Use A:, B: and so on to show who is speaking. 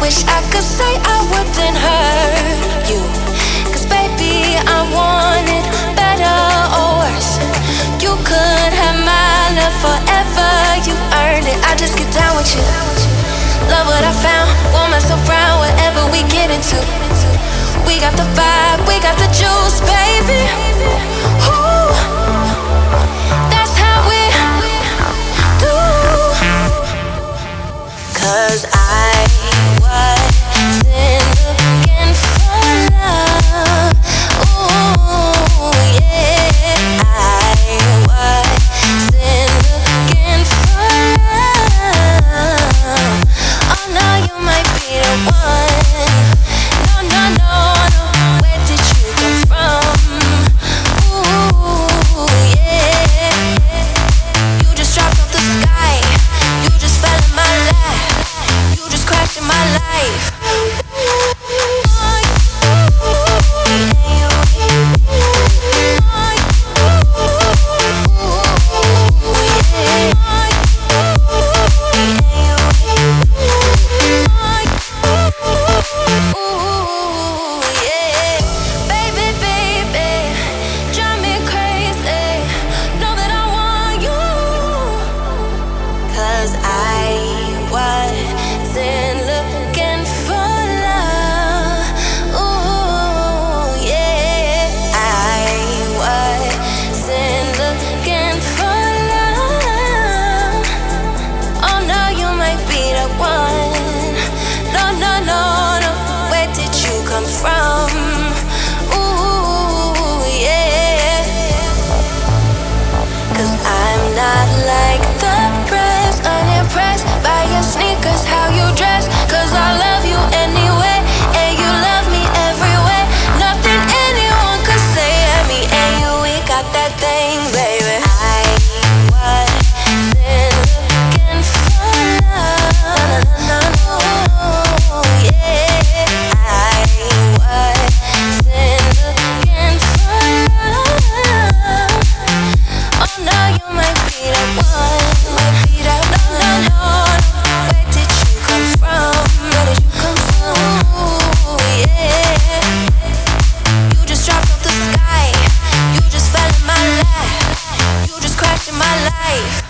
A: wish I could say I wouldn't hurt you. Cause baby, I want it better or worse. You could have my love forever, you earned it. I just get down with you. Love what I found, want myself round Whatever we get into. We got the vibe, we got the juice, baby. life.